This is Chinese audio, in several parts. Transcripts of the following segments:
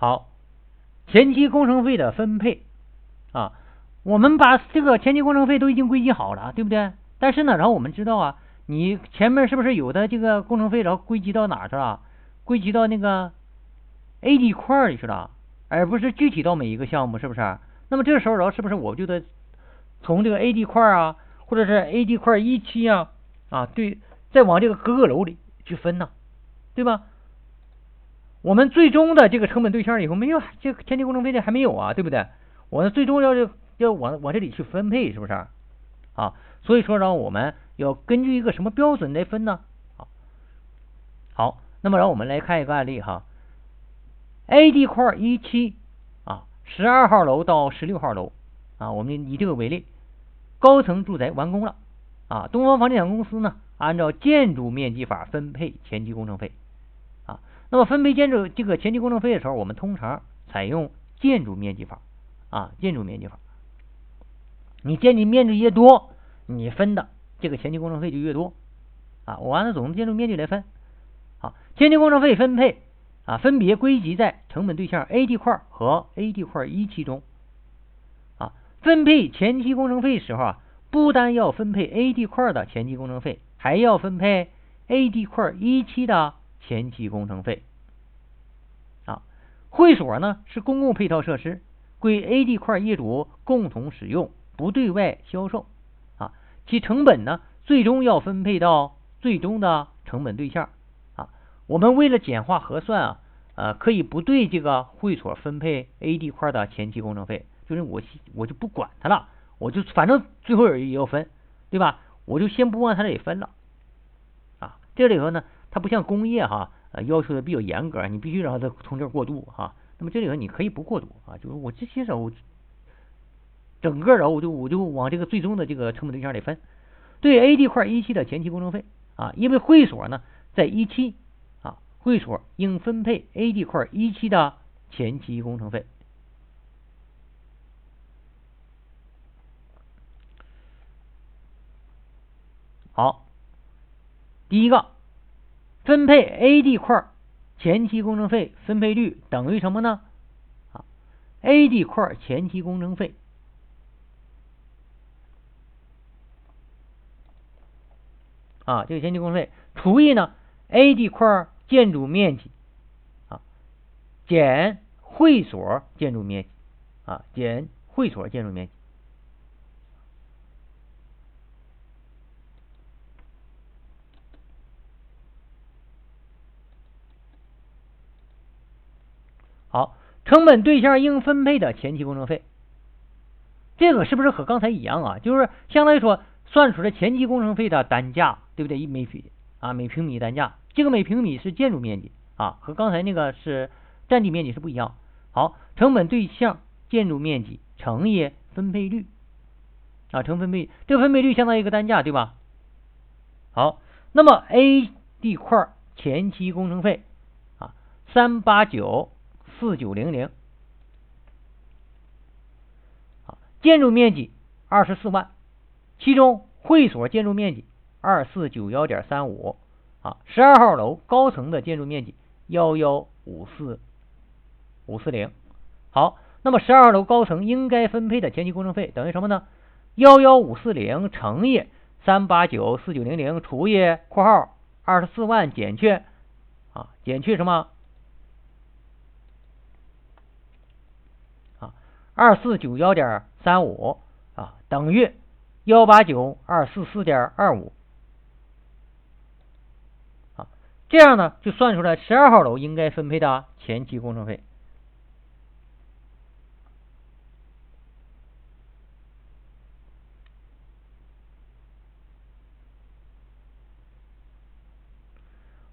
好，前期工程费的分配啊，我们把这个前期工程费都已经归集好了，对不对？但是呢，然后我们知道啊，你前面是不是有的这个工程费，然后归集到哪去了？归集到那个 A 地块里去了，而不是具体到每一个项目，是不是？那么这个时候，然后是不是我就得从这个 A 地块啊，或者是 A 地块一期啊啊，对，再往这个各个楼里去分呢，对吧？我们最终的这个成本对象以后没有这个前期工程费的还没有啊，对不对？我最终要要往往这里去分配，是不是啊？所以说，呢我们要根据一个什么标准来分呢？好，好，那么让我们来看一个案例哈，A 地块一期啊，十二号楼到十六号楼啊，我们以这个为例，高层住宅完工了啊，东方房地产公司呢，按照建筑面积法分配前期工程费，那么分配建筑这个前期工程费的时候，我们通常采用建筑面积法啊，建筑面积法，你建筑面积越多。你分的这个前期工程费就越多啊！我按照总的建筑面积来分，好，前期工程费分配啊，分别归集在成本对象 A D 块和 A D 块一期中啊。分配前期工程费时候啊，不单要分配 A D 块的前期工程费，还要分配 A D 块一期的前期工程费。会所呢是公共配套设施，归 A 地块业主共同使用，不对外销售。啊其成本呢，最终要分配到最终的成本对象啊。我们为了简化核算啊，呃，可以不对这个会所分配 A 地块的前期工程费，就是我我就不管它了，我就反正最后也要分，对吧？我就先不往它这里分了啊。这里头呢，它不像工业哈，呃，要求的比较严格，你必须让它从这儿过渡哈。那么这里头你可以不过渡啊，就是我这些时候。整个然后我就我就往这个最终的这个成本对象里分，对 A 地块一期的前期工程费啊，因为会所呢在一期啊，会所应分配 A 地块一期的前期工程费。好，第一个分配 A 地块前期工程费分配率等于什么呢？啊，A 地块前期工程费。啊，这个前期工程费除以呢 A 地块建筑面积啊减会所建筑面积啊减会所建筑面积。好，成本对象应分配的前期工程费，这个是不是和刚才一样啊？就是相当于说算出来前期工程费的单价。对不对？一每平啊，每平米单价，这个每平米是建筑面积啊，和刚才那个是占地面积是不一样。好，成本对象建筑面积乘以分配率啊，成分配，这个分配率相当于一个单价，对吧？好，那么 A 地块前期工程费啊，三八九四九零零，啊，建筑面积二十四万，其中会所建筑面积。二四九幺点三五啊，十二号楼高层的建筑面积幺幺五四五四零。好，那么十二号楼高层应该分配的前期工程费等于什么呢？幺幺五四零乘以三八九四九零零除以括号二十四万减去啊减去什么啊二四九幺点三五啊等于幺八九二四四点二五啊。这样呢，就算出来十二号楼应该分配的前期工程费。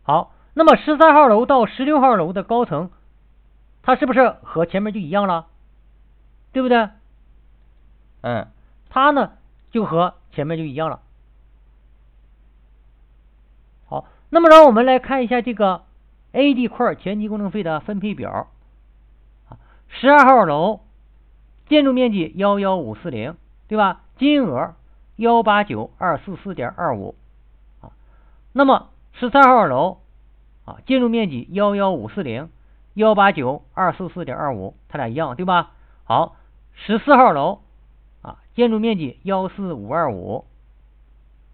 好，那么十三号楼到十六号楼的高层，它是不是和前面就一样了？对不对？嗯，它呢就和前面就一样了。好那么，让我们来看一下这个 A 地块前期工程费的分配表啊。十二号楼建筑面积幺幺五四零，对吧？金额幺八九二四四点二五啊。那么十三号楼啊，建筑面积幺幺五四零，幺八九二四四点二五，它俩一样，对吧？好，十四号楼啊，建筑面积幺四五二五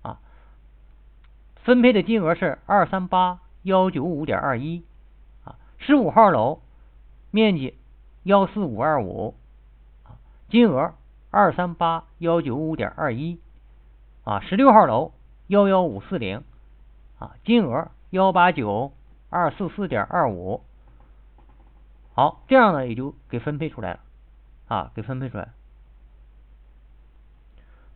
啊，分配的金额是二三八幺九五点二一啊，十五号楼面积幺四五二五啊，金额二三八幺九五点二一啊，十六号楼幺幺五四零啊，金额幺八九二四四点二五。好，这样呢也就给分配出来了啊，给分配出来。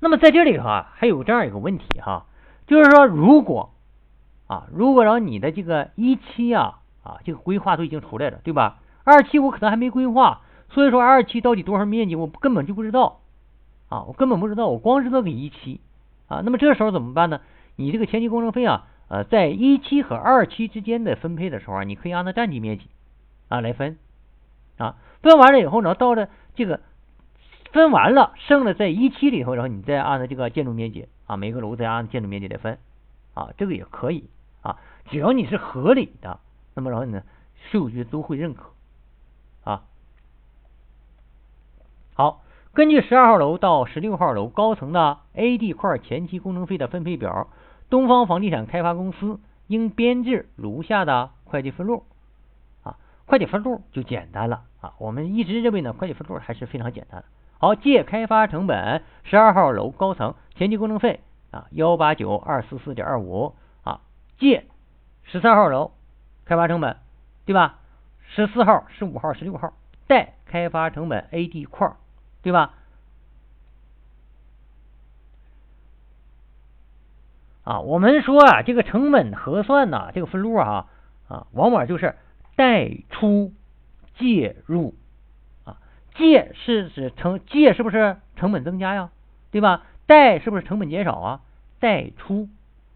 那么在这里头啊，还有这样一个问题哈，就是说如果啊，如果然后你的这个一期啊啊这个规划都已经出来了，对吧？二期我可能还没规划，所以说二期到底多少面积我根本就不知道啊，我根本不知道，我光知道给一期啊。那么这时候怎么办呢？你这个前期工程费啊，呃，在一期和二期之间的分配的时候啊，你可以按照占地面积啊来分。啊，分完了以后呢，到了这个分完了，剩了在一期里头，然后你再按照这个建筑面积啊，每个楼再按建筑面积来分啊，这个也可以啊，只要你是合理的，那么然后呢，税务局都会认可啊。好，根据十二号楼到十六号楼高层的 A、地块前期工程费的分配表，东方房地产开发公司应编制如下的会计分录。会计分录就简单了啊，我们一直认为呢，会计分录还是非常简单的。好，借开发成本十二号楼高层前期工程费啊幺八九二四四点二五啊，借十三号楼开发成本对吧？十四号、十五号、十六号贷开发成本 A、D 块对吧？啊，我们说啊，这个成本核算呢，这个分录啊啊，往往就是。贷出借入啊，借是指成借是不是成本增加呀？对吧？贷是不是成本减少啊？贷出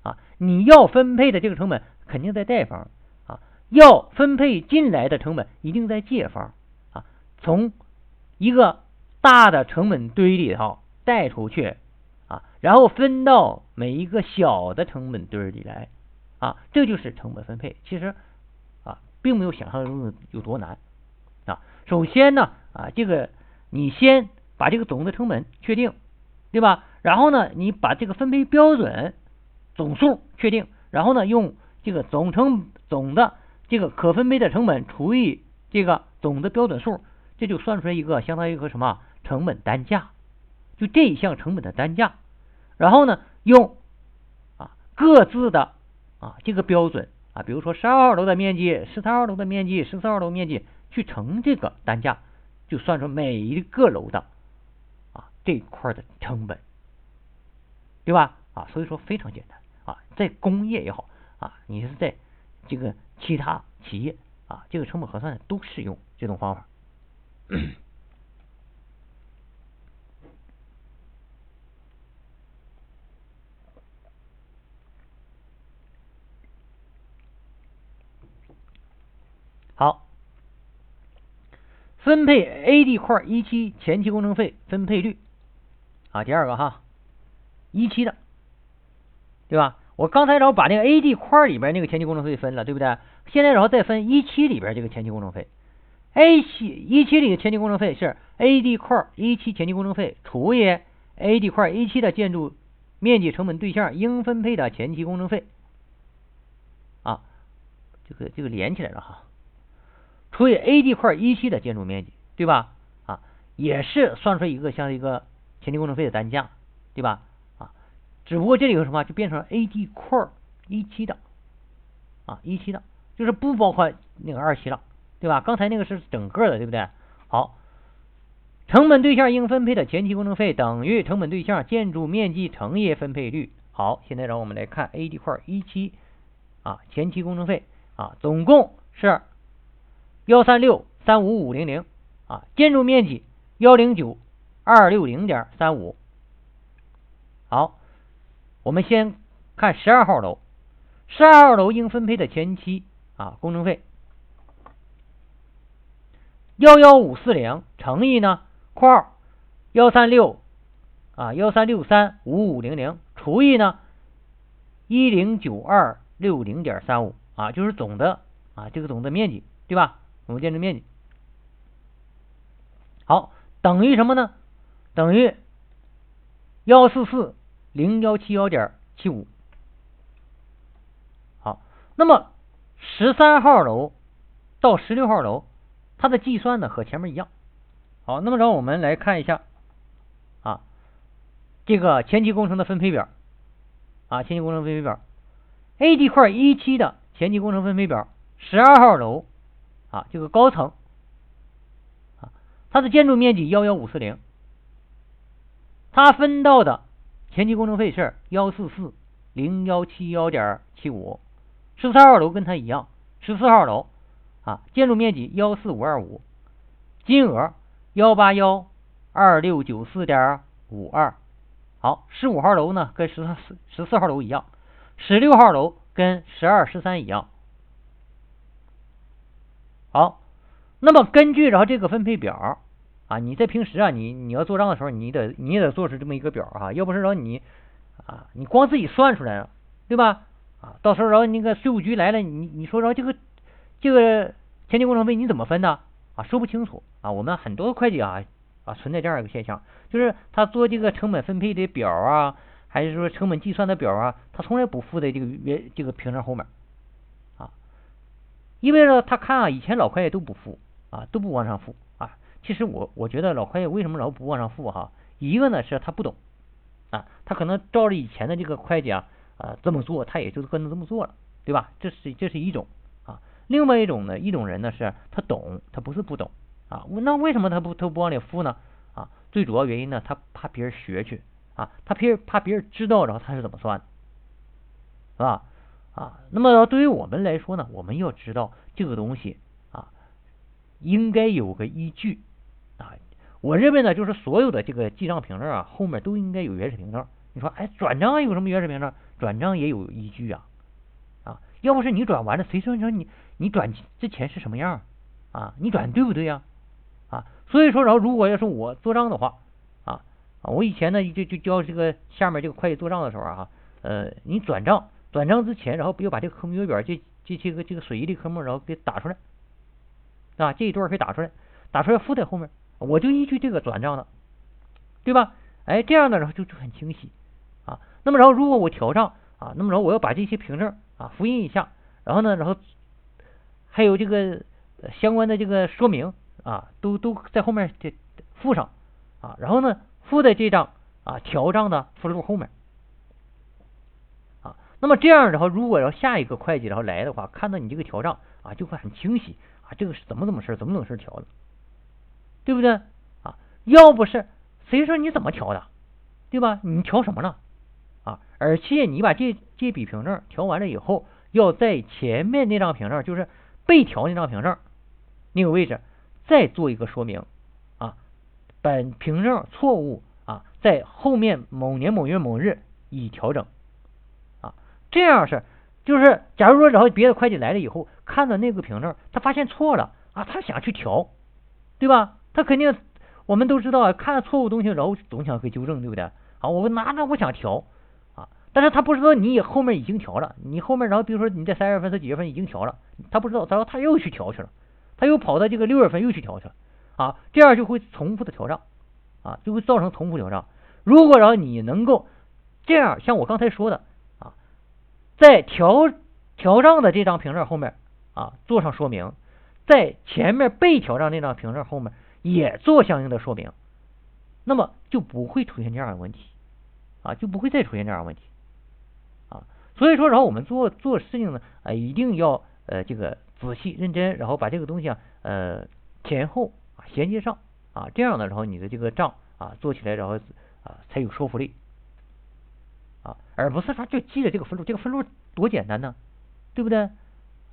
啊，你要分配的这个成本肯定在贷方啊，要分配进来的成本一定在借方啊。从一个大的成本堆里头贷出去啊，然后分到每一个小的成本堆里来啊，这就是成本分配。其实。并没有想象中的有多难啊！首先呢，啊，这个你先把这个总的成本确定，对吧？然后呢，你把这个分配标准总数确定，然后呢，用这个总成总的这个可分配的成本除以这个总的标准数，这就算出来一个相当于一个什么成本单价？就这一项成本的单价。然后呢，用啊各自的啊这个标准。啊，比如说十二号楼的面积、十三号楼的面积、十四号楼面积，去乘这个单价，就算出每一个楼的啊这块的成本，对吧？啊，所以说非常简单啊，在工业也好啊，你是在这个其他企业啊，这个成本核算都适用这种方法。好，分配 A、D 块一期前期工程费分配率啊，第二个哈，一期的，对吧？我刚才然后把那个 A、D 块里边那个前期工程费分了，对不对？现在然后再分一期里边这个前期工程费，A 期一期里的前期工程费是 A、D 块一期前期工程费除以 A、地块一期的建筑面积成本对象应分配的前期工程费啊，这个这个连起来了哈。除以 A、地块一期的建筑面积，对吧？啊，也是算出一个像一个前期工程费的单价，对吧？啊，只不过这里有什么，就变成了 A、地块一期的啊，一期的，就是不包括那个二期了，对吧？刚才那个是整个的，对不对？好，成本对象应分配的前期工程费等于成本对象建筑面积乘以分配率。好，现在让我们来看 A、地块一期啊，前期工程费啊，总共是。幺三六三五五零零啊，建筑面积幺零九二六零点三五。好，我们先看十二号楼，十二号楼应分配的前期啊工程费幺幺五四零乘以呢括号幺三六啊幺三六三五五零零除以呢一零九二六零点三五啊，就是总的啊这个总的面积对吧？总建筑面积。好，等于什么呢？等于幺四四零幺七幺点七五。好，那么十三号楼到十六号楼，它的计算呢和前面一样。好，那么让我们来看一下啊，这个前期工程的分配表啊，前期工程分配表，A 地块一期的前期工程分配表，十二号楼啊，这个高层。啊它的建筑面积幺幺五四零，它分到的前期工程费是幺四四零幺七幺点七五，十三号楼跟它一样，十四号楼啊，建筑面积幺四五二五，金额幺八幺二六九四点五二，好，十五号楼呢跟十四十四号楼一样，十六号楼跟十二十三一样，好。那么根据然后这个分配表啊，你在平时啊，你你要做账的时候，你得你也得做出这么一个表啊，要不是说你啊，你光自己算出来了，对吧？啊，到时候然后那个税务局来了，你你说然后这个这个前期工程费你怎么分呢？啊，说不清楚啊。我们很多会计啊啊存在这样一个现象，就是他做这个成本分配的表啊，还是说成本计算的表啊，他从来不附在这个原这个凭证后面，因为呢，他看啊，以前老会计都不付。啊，都不往上付啊！其实我我觉得老会计为什么老不往上付哈？一个呢是他不懂啊，他可能照着以前的这个会计啊啊这么做，他也就跟着这么做了，对吧？这是这是一种啊。另外一种呢，一种人呢是他懂，他不是不懂啊。那为什么他不他不往里付呢？啊，最主要原因呢，他怕别人学去啊，他别人怕别人知道，然后他是怎么算的，是吧？啊，那么对于我们来说呢，我们要知道这个东西啊。应该有个依据啊！我认为呢，就是所有的这个记账凭证啊，后面都应该有原始凭证。你说，哎，转账有什么原始凭证？转账也有依据啊！啊，要不是你转完了，谁说你说你你转之前是什么样啊？你转对不对呀？啊，所以说，然后如果要是我做账的话啊，我以前呢就就教这个下面这个会计做账的时候啊，呃，你转账转账之前，然后不要把这个科目表这这这个这个损益的科目然后给打出来。啊，这一段可以打出来，打出来附在后面，我就依据这个转账的，对吧？哎，这样的然后就就很清晰啊。那么然后如果我调账啊，那么然后我要把这些凭证啊复印一下，然后呢，然后还有这个相关的这个说明啊，都都在后面这附上啊，然后呢附在这张啊调账的附录后面。那么这样然后如果要下一个会计然后来的话，看到你这个调账啊，就会很清晰。啊，这个是怎么怎么事怎么怎么事调的，对不对？啊，要不是谁说你怎么调的，对吧？你调什么了？啊，而且你把这这笔凭证调完了以后，要在前面那张凭证，就是被调那张凭证那个位置再做一个说明啊，本凭证错误啊，在后面某年某月某日已调整，这样是。就是，假如说然后别的会计来了以后，看到那个凭证，他发现错了啊，他想去调，对吧？他肯定，我们都知道啊，看到错误东西，然后总想去纠正，对不对？啊，我拿着我想调啊，但是他不知道你后面已经调了，你后面然后比如说你在三月份、他几月份已经调了，他不知道，然后他又去调去了，他又跑到这个六月份又去调去了啊，这样就会重复的调账啊，就会造成重复调账。如果然后你能够这样，像我刚才说的。在调调账的这张凭证后面啊，做上说明，在前面被调账那张凭证后面也做相应的说明，那么就不会出现这样的问题啊，就不会再出现这样的问题啊。所以说，然后我们做做事情呢，啊，一定要呃这个仔细认真，然后把这个东西啊呃前后啊衔接上啊，这样的然后你的这个账啊做起来然后啊才有说服力。啊，而不是说就记着这个分录，这个分录多简单呢，对不对？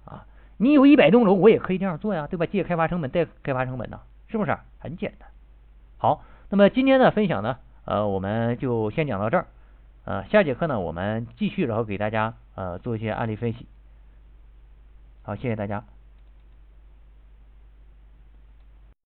啊，你有一百栋楼，我也可以这样做呀，对吧？借开发成本，贷开发成本呢，是不是？很简单。好，那么今天的分享呢，呃，我们就先讲到这儿。呃，下节课呢，我们继续然后给大家呃做一些案例分析。好，谢谢大家。